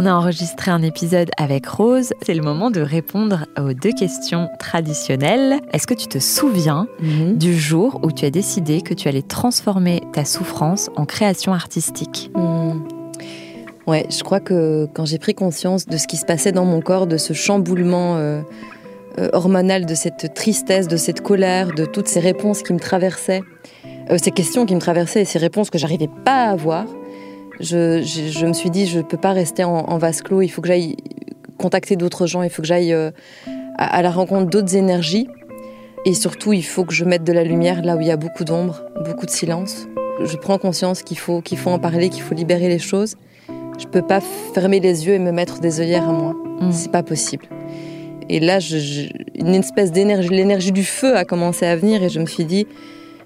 On a enregistré un épisode avec Rose. C'est le moment de répondre aux deux questions traditionnelles. Est-ce que tu te souviens Mhm. du jour où tu as décidé que tu allais transformer ta souffrance en création artistique? Hmm. Ouais, je crois que quand j'ai pris conscience de ce qui se passait dans mon corps, de ce chamboulement euh, euh, hormonal, de cette tristesse, de cette colère, de toutes ces réponses qui me traversaient, euh, ces questions qui me traversaient et ces réponses que j'arrivais pas à avoir, je, je- je me suis dit, je peux pas rester en, en vase clos, il faut que j'aille contacter d'autres gens, il faut que j'aille euh, à, à la rencontre d'autres énergies. Et surtout, il faut que je mette de la lumière là où il y a beaucoup d'ombre, beaucoup de silence. Je prends conscience qu'il faut, qu'il faut en parler, qu'il faut libérer les choses. Je peux pas fermer les yeux et me mettre des œillères à moi. Mm. C'est pas possible. Et là, je- une espèce d'énergie, l'énergie du feu a commencé à venir et je me suis dit,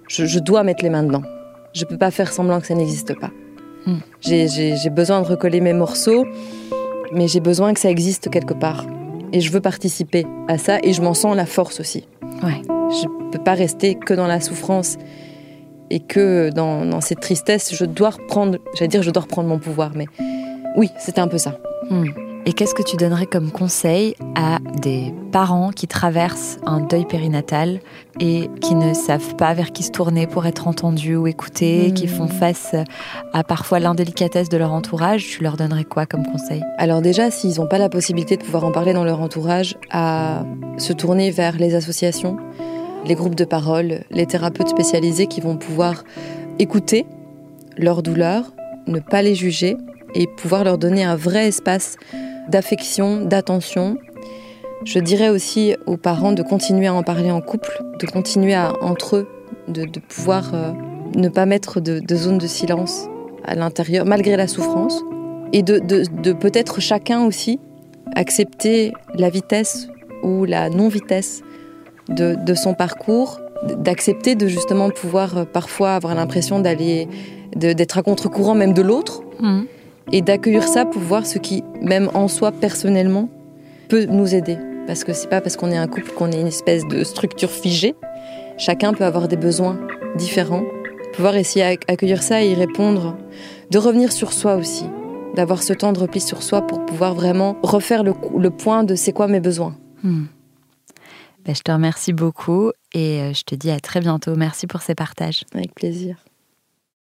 je, je dois mettre les mains dedans. Je peux pas faire semblant que ça n'existe pas. Mm. J'ai- besoin de recoller mes morceaux, mais j'ai besoin que ça existe quelque part. Et je veux participer à ça et je m'en sens la force aussi. Ouais. Je peux pas rester que dans la souffrance et que dans, dans cette tristesse. Je dois reprendre, j'allais dire, je dois reprendre mon pouvoir, mais oui, c'était un peu ça. Hmm. Et qu'est-ce que tu donnerais comme conseil à des parents qui traversent un deuil périnatal et qui ne savent pas vers qui se tourner pour être entendus ou écoutés, Hmm. qui font face à parfois l'indélicatesse de leur entourage? Tu leur donnerais quoi comme conseil? Alors déjà, s'ils n'ont pas la possibilité de pouvoir en parler dans leur entourage, à se tourner vers les associations, les groupes de parole, les thérapeutes spécialisés qui vont pouvoir écouter leurs douleurs, ne pas les juger et pouvoir leur donner un vrai espace d'affection, d'attention. Je dirais aussi aux parents de continuer à en parler en couple, de continuer à, entre eux, de, pouvoir euh, ne pas mettre de, zone de silence à l'intérieur, malgré la souffrance et de, peut-être chacun aussi accepter la vitesse ou la non-vitesse de, son parcours, d'accepter de justement pouvoir euh, parfois avoir l'impression d'aller, d'être à contre-courant même de l'autre, Hmm. Et d'accueillir ça pour voir ce qui, même en soi personnellement, peut nous aider. Parce que c'est pas parce qu'on est un couple qu'on est une espèce de structure figée. Chacun peut avoir des besoins différents. Pouvoir essayer à accueillir ça et y répondre. De revenir sur soi aussi. D'avoir ce temps de repli sur soi pour pouvoir vraiment refaire le point de c'est quoi mes besoins. Hmm. Ben, je te remercie beaucoup et euh, je te dis à très bientôt. Merci pour ces partages. Avec plaisir.